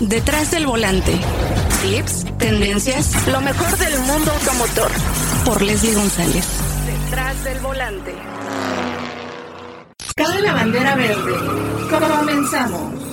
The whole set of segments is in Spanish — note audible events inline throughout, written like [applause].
Detrás del volante. Tips, tendencias, lo mejor del mundo automotor. Por Leslie González. Detrás del volante. Cabe la bandera verde. Comenzamos.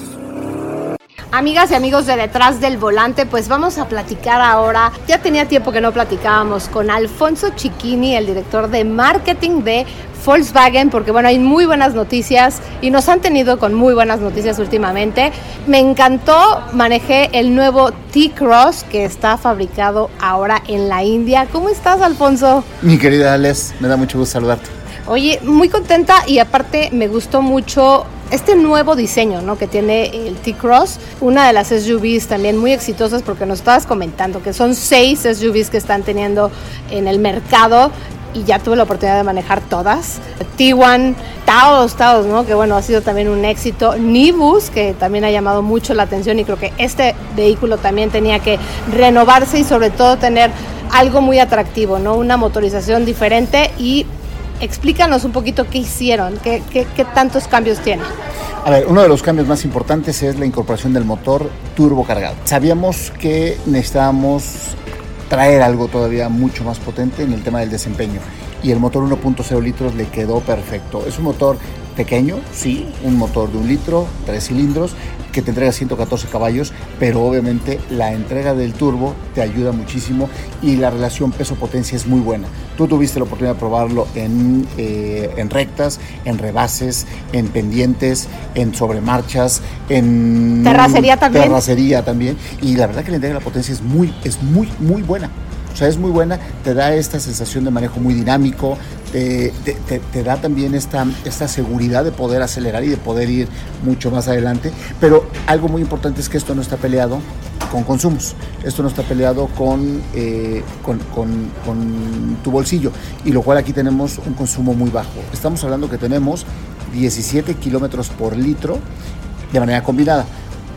Amigas y amigos de Detrás del Volante, pues vamos a platicar ahora. Ya tenía tiempo que no platicábamos con Alfonso Chiquini, el director de marketing de Volkswagen, porque bueno, hay muy buenas noticias y nos han tenido con muy buenas noticias últimamente. Me encantó, manejé el nuevo T-Cross que está fabricado ahora en la India. ¿Cómo estás, Alfonso? Mi querida Alex, me da mucho gusto saludarte. Oye, muy contenta y aparte me gustó mucho este nuevo diseño ¿no? que tiene el T-Cross, una de las SUVs también muy exitosas porque nos estabas comentando que son seis SUVs que están teniendo en el mercado y ya tuve la oportunidad de manejar todas. T1, Taos, Taos, ¿no? Que bueno, ha sido también un éxito. Nibus, que también ha llamado mucho la atención y creo que este vehículo también tenía que renovarse y sobre todo tener algo muy atractivo, ¿no? Una motorización diferente y explícanos un poquito qué hicieron, qué, tantos cambios tiene. A ver, uno de los cambios más importantes es la incorporación del motor turbo cargado. Sabíamos que necesitábamos traer algo todavía mucho más potente en el tema del desempeño. Y el motor 1.0 litros le quedó perfecto. Es un motor pequeño, sí, un motor de un litro, tres cilindros, que te entrega 114 caballos, pero obviamente la entrega del turbo te ayuda muchísimo y la relación peso-potencia es muy buena. Tú tuviste la oportunidad de probarlo en, eh, en rectas, en rebases, en pendientes, en sobremarchas, en terracería también. Terracería también. Y la verdad que la entrega de la potencia es muy, es muy, muy buena. O sea, es muy buena, te da esta sensación de manejo muy dinámico, te, da también esta, seguridad de poder acelerar y de poder ir mucho más adelante. Pero algo muy importante es que esto no está peleado con consumos, esto no está peleado con, eh, con, con, tu bolsillo, y lo cual aquí tenemos un consumo muy bajo. Estamos hablando que tenemos 17 kilómetros por litro de manera combinada,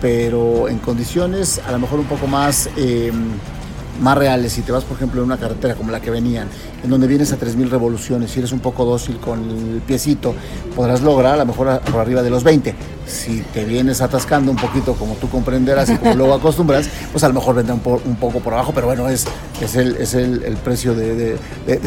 pero en condiciones a lo mejor un poco más... Eh, más reales, si te vas por ejemplo en una carretera como la que venían, en donde vienes a 3.000 revoluciones, si eres un poco dócil con el piecito, podrás lograr a lo mejor por arriba de los 20. Si te vienes atascando un poquito, como tú comprenderás y como luego acostumbras, pues a lo mejor vendrá un, poco por abajo, pero bueno, es, es, el, es el, precio de,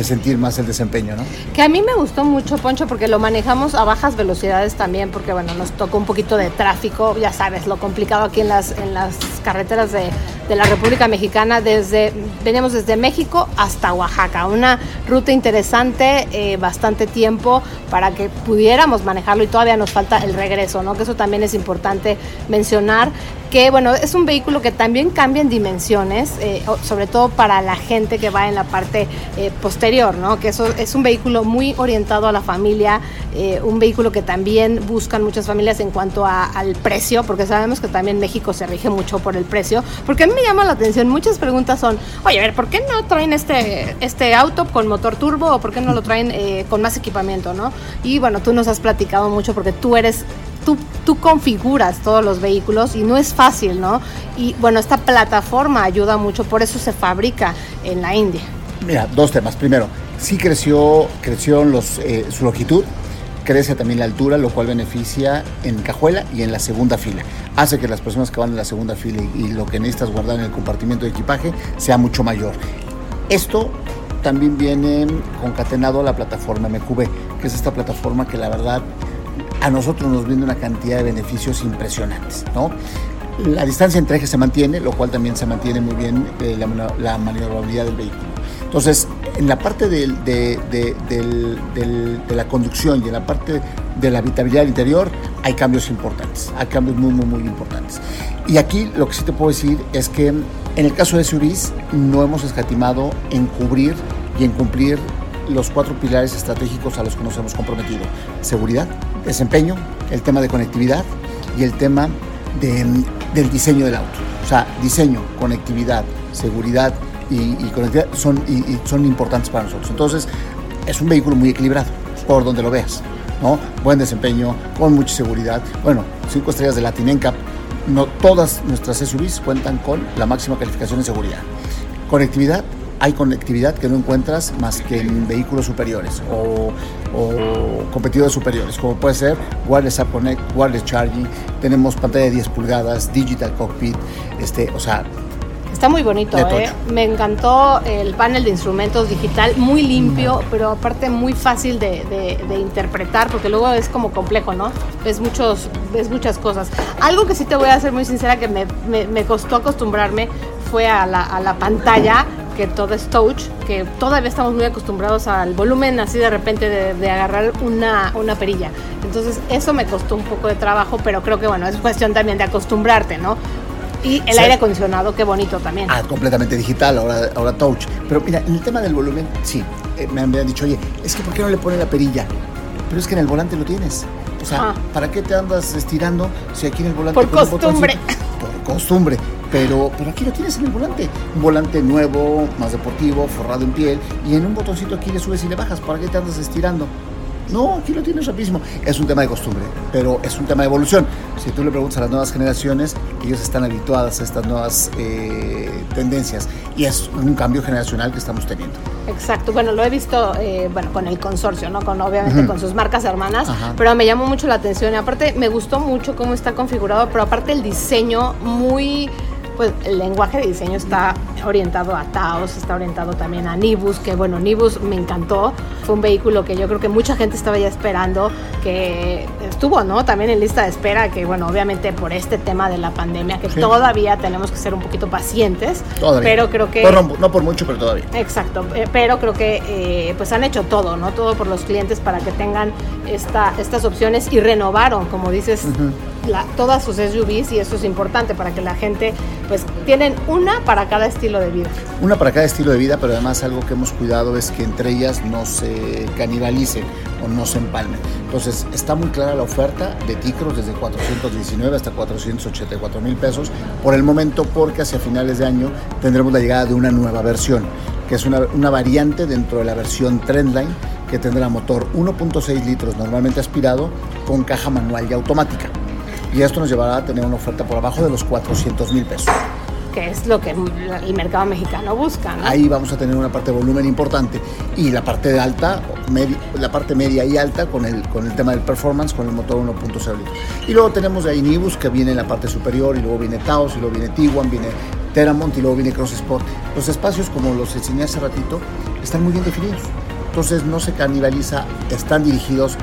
sentir más el desempeño, ¿no? Que a mí me gustó mucho, Poncho, porque lo manejamos a bajas velocidades también, porque bueno, nos tocó un poquito de tráfico, ya sabes, lo complicado aquí en las, en las carreteras de, de la República Mexicana, desde, veníamos desde México hasta Oaxaca, una ruta interesante, eh, bastante tiempo para que pudiéramos manejarlo y todavía nos falta el regreso, ¿no? Que eso también es importante mencionar que bueno, es un vehículo que también cambia en dimensiones, eh, sobre todo para la gente que va en la parte eh, posterior, ¿no? Que eso es un vehículo muy orientado a la familia, eh, un vehículo que también buscan muchas familias en cuanto a, al precio, porque sabemos que también México se rige mucho por el precio, porque a mí llama la atención, muchas preguntas son, oye, a ver, ¿por qué no traen este, este auto con motor turbo o por qué no lo traen con más equipamiento, ¿no? Y bueno, tú nos has platicado mucho porque tú eres Tú, tú, configuras todos los vehículos y no es fácil, ¿no? Y bueno, esta plataforma ayuda mucho, por eso se fabrica en la India. Mira, dos temas. Primero, sí creció, creció eh, su longitud, crece también la altura, lo cual beneficia en cajuela y en la segunda fila. Hace que las personas que van en la segunda fila y, y lo que necesitas guardar en el compartimento de equipaje sea mucho mayor. Esto también viene concatenado a la plataforma MQB, que es esta plataforma que la verdad a nosotros nos brinda una cantidad de beneficios impresionantes, ¿no? La distancia entre ejes se mantiene, lo cual también se mantiene muy bien eh, la, la, maniobrabilidad del vehículo. Entonces, en la parte de, de, del, de, la conducción y en la parte de la habitabilidad interior hay cambios importantes, hay cambios muy, muy, muy importantes. Y aquí lo que sí te puedo decir es que en el caso de SUVs no hemos escatimado en cubrir y en cumplir los cuatro pilares estratégicos a los que nos hemos comprometido. Seguridad, desempeño, el tema de conectividad y el tema de, del diseño del auto. O sea, diseño, conectividad, seguridad y, conectividad son importantes para nosotros. Entonces, es un vehículo muy equilibrado, por donde lo veas. ¿no? Buen desempeño, con mucha seguridad. Bueno, cinco estrellas de Latin NCAP. No todas nuestras SUVs cuentan con la máxima calificación en seguridad. Conectividad, hay conectividad que no encuentras más que en vehículos superiores o, competidores superiores, como puede ser Wireless App Connect, Wireless Charging, tenemos pantalla de 10 pulgadas, Digital Cockpit, este, o sea, Está muy bonito, ¿eh? Me encantó el panel de instrumentos digital, muy limpio, pero aparte muy fácil de, interpretar, porque luego es como complejo, ¿no? Ves, muchos, ves muchas cosas. Algo que sí te voy a ser muy sincera, que me, me, costó acostumbrarme, fue a la, a la pantalla que todo es touch, que todavía estamos muy acostumbrados al volumen así de repente de, de, agarrar una, una perilla. Entonces eso me costó un poco de trabajo, pero creo que bueno, es cuestión también de acostumbrarte, ¿no? Y el aire acondicionado, qué bonito también. Ah, completamente digital, ahora, ahora touch. Pero mira, en el tema del volumen, sí, eh, me, han, dicho, oye, es que ¿por qué no le ponen la perilla? Pero es que en el volante lo tienes. O sea, ah. ¿para qué te andas estirando si aquí en el volante... Por costumbre. Por costumbre. Pero, pero aquí lo tienes en el volante. Un volante nuevo, más deportivo, forrado en piel. Y en un botoncito aquí le subes y le bajas. ¿Para qué te andas estirando? No, aquí lo tienes rapidísimo. Es un tema de costumbre, pero es un tema de evolución. Si tú le preguntas a las nuevas generaciones, ellos están habituadas a estas nuevas eh, tendencias y es un cambio generacional que estamos teniendo. Exacto, bueno, lo he visto eh, bueno, con el consorcio, ¿no? Con, obviamente con sus marcas hermanas, pero me llamó mucho la atención y aparte me gustó mucho cómo está configurado, pero aparte el diseño muy pues el lenguaje de diseño está orientado a Taos, está orientado también a Nibus, que bueno, Nibus me encantó, fue un vehículo que yo creo que mucha gente estaba ya esperando, que estuvo, ¿no? También en lista de espera, que bueno, obviamente por este tema de la pandemia, que todavía tenemos que ser un poquito pacientes, todavía. pero creo que... no, por mucho, pero todavía. Exacto, eh, pero creo que eh, pues han hecho todo, ¿no? Todo por los clientes para que tengan esta, estas opciones y renovaron, como dices todas sus SUVs y eso es importante para que la gente pues tienen una para cada estilo de vida. Una para cada estilo de vida, pero además algo que hemos cuidado es que entre ellas no se canibalicen o no se empalmen. Entonces está muy clara la oferta de Ticros desde 419 hasta 484 mil pesos por el momento porque hacia finales de año tendremos la llegada de una nueva versión que es una, una variante dentro de la versión Trendline que tendrá motor 1.6 litros normalmente aspirado con caja manual y automática y esto nos llevará a tener una oferta por abajo de los 400 mil pesos. Que es lo que el mercado mexicano busca. ¿no? Ahí vamos a tener una parte de volumen importante y la parte de alta, la parte media y alta con el, con el tema del performance con el motor 1.0 litros. Y luego tenemos ahí Nibus que viene en la parte superior y luego viene Taos y luego viene Tiguan, viene Teramont y luego viene Cross Sport. Los espacios, como los enseñé hace ratito, están muy bien definidos. Entonces no se canibaliza, están dirigidos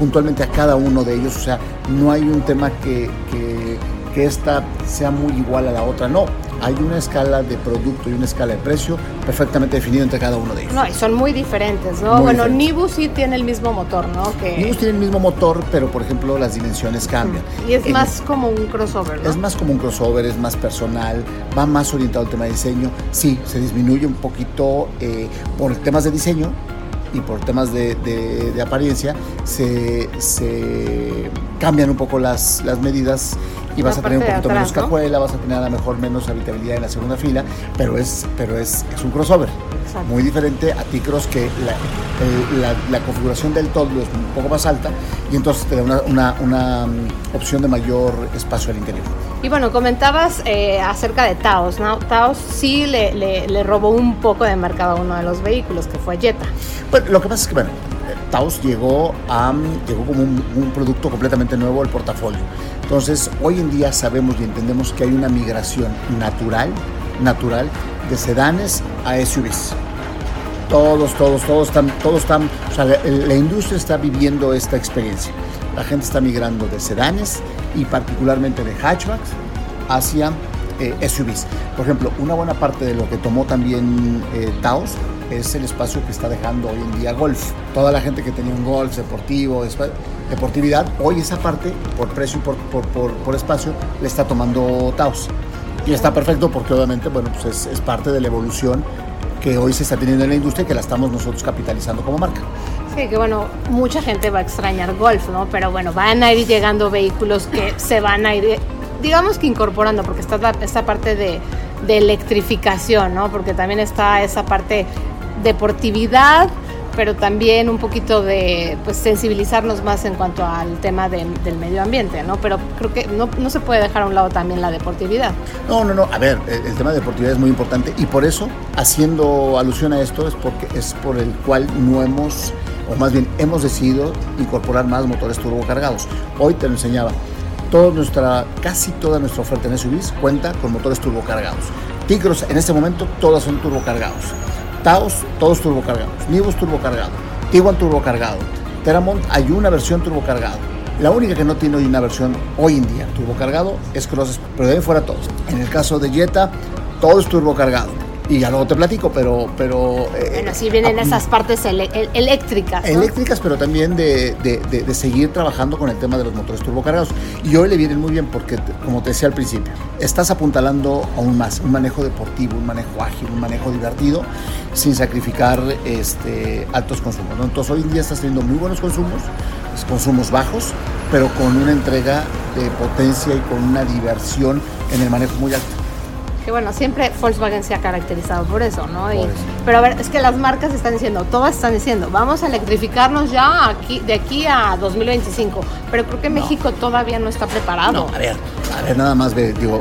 puntualmente a cada uno de ellos, o sea, no hay un tema que, que, que esta sea muy igual a la otra, no, hay una escala de producto y una escala de precio perfectamente definida entre cada uno de ellos. No, y son muy diferentes, ¿no? bueno, Nibus sí tiene el mismo motor, ¿no? Que... Nibus tiene el mismo motor, pero por ejemplo las dimensiones cambian. Y es más como un crossover, ¿no? Es más como un crossover, es más personal, va más orientado al tema de diseño. Sí, se disminuye un poquito eh, por temas de diseño, y por temas de, de, apariencia se, se, cambian un poco las, las medidas y vas a tener un poquito menos cajuela, vas a tener a lo mejor menos habitabilidad en la segunda fila, pero es, pero es, es un crossover. Muy diferente a T-Cross que la, la, configuración del todo es un poco más alta y entonces te da una, una, una mm, opción de mayor espacio al interior. Y bueno, comentabas eh, acerca de Taos, ¿no? Taos sí le, le, le, robó un poco de mercado a uno de los vehículos, que fue Jetta. Bueno, lo que pasa es que, bueno, Taos llegó, a, llegó como un, un producto completamente nuevo al portafolio. Entonces, hoy en día sabemos y entendemos que hay una migración natural, natural de sedanes a SUVs. Todos, todos, todos están, todos están, o sea, la, industria está viviendo esta experiencia. La gente está migrando de sedanes y particularmente de hatchbacks hacia eh, SUVs. Por ejemplo, una buena parte de lo que tomó también eh, Taos es el espacio que está dejando hoy en día Golf. Toda la gente que tenía un Golf deportivo, deportividad, hoy esa parte, por precio y por, por, por, espacio, le está tomando Taos. Y está perfecto porque obviamente, bueno, pues es, es, parte de la evolución que hoy se está teniendo en la industria y que la estamos nosotros capitalizando como marca. Sí, que bueno, mucha gente va a extrañar Golf, ¿no? Pero bueno, van a ir llegando vehículos que [laughs] se van a ir, digamos que incorporando, porque está esta parte de, de electrificación, ¿no? Porque también está esa parte deportividad, pero también un poquito de pues, sensibilizarnos más en cuanto al tema del medio ambiente, ¿no? Pero creo que no, no, se puede dejar a un lado también la deportividad. No, no, no. A ver, el, tema de deportividad es muy importante y por eso, haciendo alusión a esto, es porque es por el cual no hemos, o más bien hemos decidido incorporar más motores turbocargados. Hoy te lo enseñaba. Toda nuestra, casi toda nuestra oferta en SUVs cuenta con motores turbocargados. Tigros en este momento todas son turbocargados. Taos, todos turbocargados. Nivus turbocargado. Tiguan turbocargado. Teramont hay una versión turbocargado. La única que no tiene hoy una versión hoy en día turbocargado es Crosses, pero de ahí fuera todos. En el caso de Jetta, todo es turbocargado y ya luego te platico, pero... pero eh, bueno, sí vienen esas partes eléctricas. Eléctricas, pero también de, de, seguir trabajando con el tema de los motores turbocargados. Y hoy le vienen muy bien porque, como te decía al principio, estás apuntalando aún más un manejo deportivo, un manejo ágil, un manejo divertido, sin sacrificar este, altos consumos. Entonces hoy en día estás teniendo muy buenos consumos, consumos bajos, pero con una entrega de potencia y con una diversión en el manejo muy alto que bueno, siempre Volkswagen se ha caracterizado por eso, ¿no? Pero a ver, es que las marcas están diciendo, todas están diciendo, vamos a electrificarnos ya aquí, de aquí a 2025, pero creo que México todavía no está preparado. No, a ver, a ver, nada más, digo,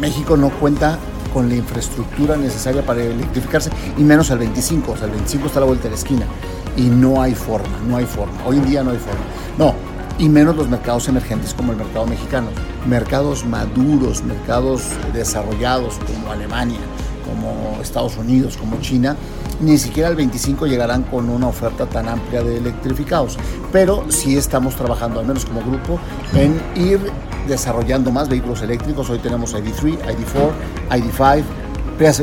México no cuenta con la infraestructura necesaria para electrificarse, y menos al 25, o sea, el 25 está a la vuelta de la esquina, y no hay forma, no hay forma, hoy en día no hay forma. No, y menos los mercados emergentes como el mercado mexicano. Mercados maduros, mercados desarrollados como Alemania, como Estados Unidos, como China, ni siquiera al 25 llegarán con una oferta tan amplia de electrificados. Pero sí estamos trabajando, al menos como grupo, en ir desarrollando más vehículos eléctricos. Hoy tenemos ID3, ID4, ID5,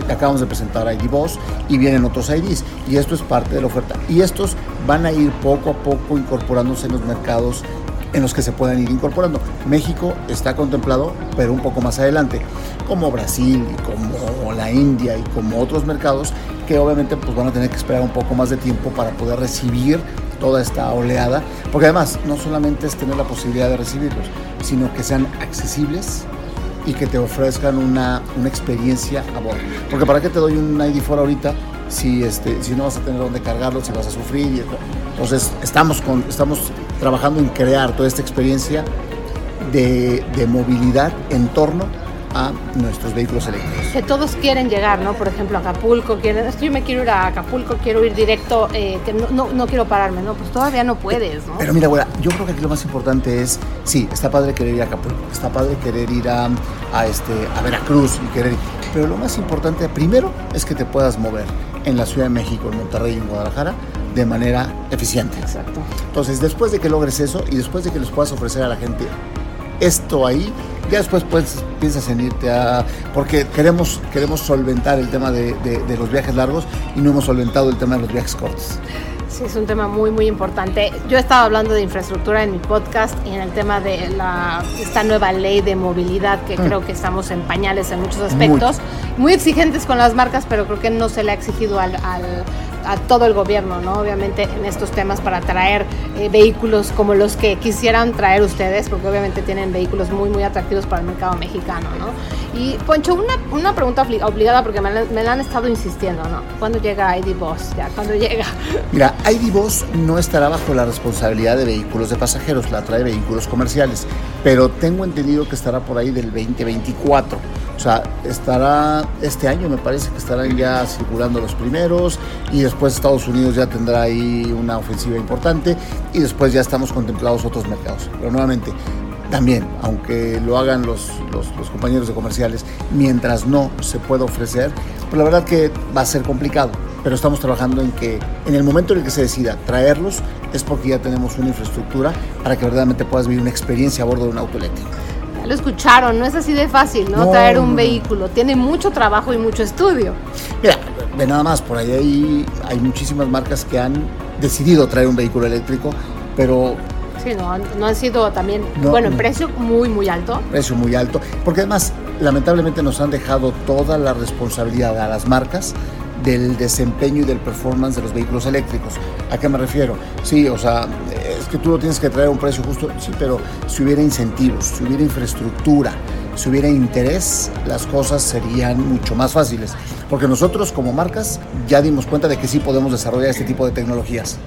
acabamos de presentar ID Boss y vienen otros IDs y esto es parte de la oferta y estos van a ir poco a poco incorporándose en los mercados en los que se puedan ir incorporando. México está contemplado, pero un poco más adelante, como Brasil y como la India y como otros mercados que obviamente pues, van a tener que esperar un poco más de tiempo para poder recibir toda esta oleada, porque además no solamente es tener la posibilidad de recibirlos, sino que sean accesibles y que te ofrezcan una, una experiencia a bordo. Porque para qué te doy un ID4 ahorita si, este, si no vas a tener dónde cargarlo, si vas a sufrir. Y, entonces estamos, con, estamos trabajando en crear toda esta experiencia de, de movilidad en torno a nuestros vehículos eléctricos. Que todos quieren llegar, ¿no? Por ejemplo, a Acapulco, quieren, es que yo me quiero ir a Acapulco, quiero ir directo, eh, que no, no, no, quiero pararme, ¿no? Pues todavía no puedes, ¿no? Pero mira, güera, yo creo que aquí lo más importante es, sí, está padre querer ir a Acapulco, está padre querer ir a, a, este, a Veracruz y querer pero lo más importante primero es que te puedas mover en la Ciudad de México, en Monterrey y en Guadalajara de manera eficiente. Exacto. Entonces, después de que logres eso y después de que les puedas ofrecer a la gente esto ahí, ya después pues, piensas en irte a... porque queremos, queremos solventar el tema de, de, los viajes largos y no hemos solventado el tema de los viajes cortos. Sí, es un tema muy, muy importante. Yo he estado hablando de infraestructura en mi podcast y en el tema de la, esta nueva ley de movilidad que mm. creo que estamos en pañales en muchos aspectos. Muy. exigentes con las marcas, pero creo que no se le ha exigido al, al a todo el gobierno, ¿no? Obviamente en estos temas para traer eh, vehículos como los que quisieran traer ustedes, porque obviamente tienen vehículos muy, muy atractivos para el mercado mexicano, ¿no? Y Poncho, una, una pregunta obligada porque me, me, la han estado insistiendo, ¿no? ¿Cuándo llega ID Boss? Ya, ¿cuándo llega? [laughs] Mira, ID Boss no estará bajo la responsabilidad de vehículos de pasajeros, la trae vehículos comerciales, pero tengo entendido que estará por ahí del 2024. O sea, estará este año, me parece que estarán ya circulando los primeros y después Estados Unidos ya tendrá ahí una ofensiva importante y después ya estamos contemplados otros mercados. Pero nuevamente, también, aunque lo hagan los, los, compañeros de comerciales, mientras no se pueda ofrecer, pues la verdad que va a ser complicado. Pero estamos trabajando en que en el momento en el que se decida traerlos es porque ya tenemos una infraestructura para que verdaderamente puedas vivir una experiencia a bordo de un auto eléctrico. Ya lo escucharon, no es así de fácil, ¿no? Traer un vehículo. Tiene mucho trabajo y mucho estudio. Mira, de nada más, por ahí hay, hay muchísimas marcas que han decidido traer un vehículo eléctrico, pero Sí, no, no han sido también, bueno, en precio muy, muy alto. Precio muy alto, porque además, lamentablemente nos han dejado toda la responsabilidad a las marcas del desempeño y del performance de los vehículos eléctricos. ¿A qué me refiero? Sí, o sea, es que tú lo tienes que traer a un precio justo, sí, pero si hubiera incentivos, si hubiera infraestructura, si hubiera interés, las cosas serían mucho más fáciles. Porque nosotros como marcas ya dimos cuenta de que sí podemos desarrollar este tipo de tecnologías.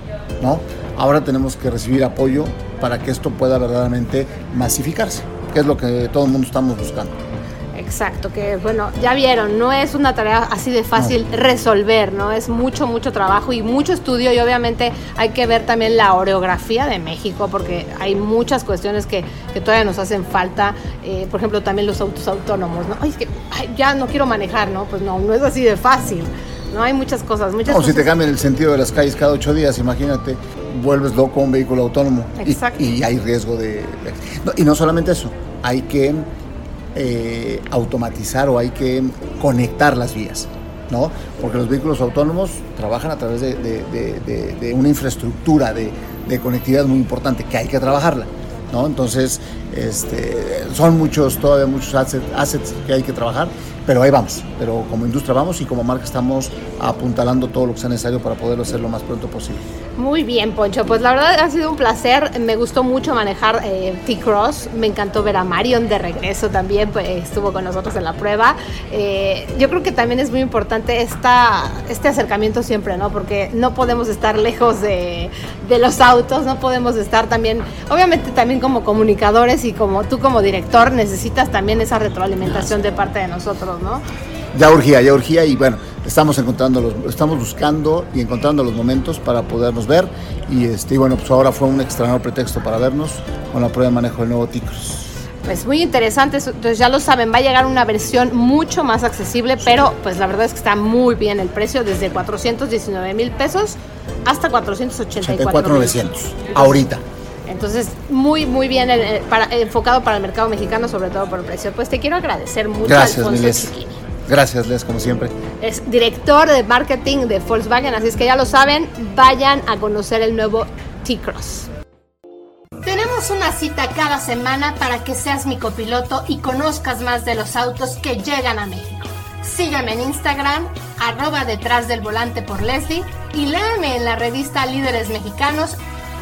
¿no? Ahora tenemos que recibir apoyo para que esto pueda verdaderamente masificarse, que es lo que todo el mundo estamos buscando. Exacto, que bueno, ya vieron, no es una tarea así de fácil resolver, ¿no? Es mucho, mucho trabajo y mucho estudio y obviamente hay que ver también la orografía de México porque hay muchas cuestiones que, que todavía nos hacen falta, eh, por ejemplo también los autos autónomos, ¿no? Ay, es que ya no quiero manejar, ¿no? Pues no, no es así de fácil. No hay muchas cosas, muchas O cosas. si te cambian el sentido de las calles cada ocho días, imagínate, vuelves loco un vehículo autónomo. Exacto. Y, y hay riesgo de... no, y no solamente eso, hay que eh, automatizar o hay que conectar las vías, ¿no? Porque los vehículos autónomos trabajan a través de, de- una infraestructura de conectividad muy importante que hay que trabajarla, ¿no? Entonces, este, son muchos, todavía muchos assets, assets que hay que trabajar, pero ahí vamos. Pero como industria vamos y como marca estamos apuntalando todo lo que sea necesario para poderlo hacer lo más pronto posible. Muy bien, Poncho. Pues la verdad ha sido un placer. Me gustó mucho manejar eh, T-Cross. Me encantó ver a Marion de regreso también. Pues, estuvo con nosotros en la prueba. Eh, yo creo que también es muy importante esta, este acercamiento siempre, ¿no? Porque no podemos estar lejos de, de los autos, no podemos estar también, obviamente también como comunicadores y como tú como director necesitas también esa retroalimentación de parte de nosotros, ¿no? Ya urgía, ya urgía y bueno, estamos encontrando los, estamos buscando y encontrando los momentos para podernos ver y este y bueno, pues ahora fue un extraordinario pretexto para vernos con la prueba de manejo del nuevo Ticros. Pues muy interesante, entonces ya lo saben, va a llegar una versión mucho más accesible, pero pues la verdad es que está muy bien el precio, desde 419 mil pesos hasta 484 84,900 ahorita. Entonces, muy, muy bien el- el- para- enfocado para el mercado mexicano, sobre todo por el precio. Pues te quiero agradecer mucho, Gracias, Alfonso Miles. Chiquini. Gracias, Les, como siempre. Es director de marketing de Volkswagen, así es que ya lo saben, vayan a conocer el nuevo T-Cross. Tenemos una cita cada semana para que seas mi copiloto y conozcas más de los autos que llegan a México. Sígueme en Instagram, arroba detrás del volante por Leslie y léeme en la revista Líderes Mexicanos.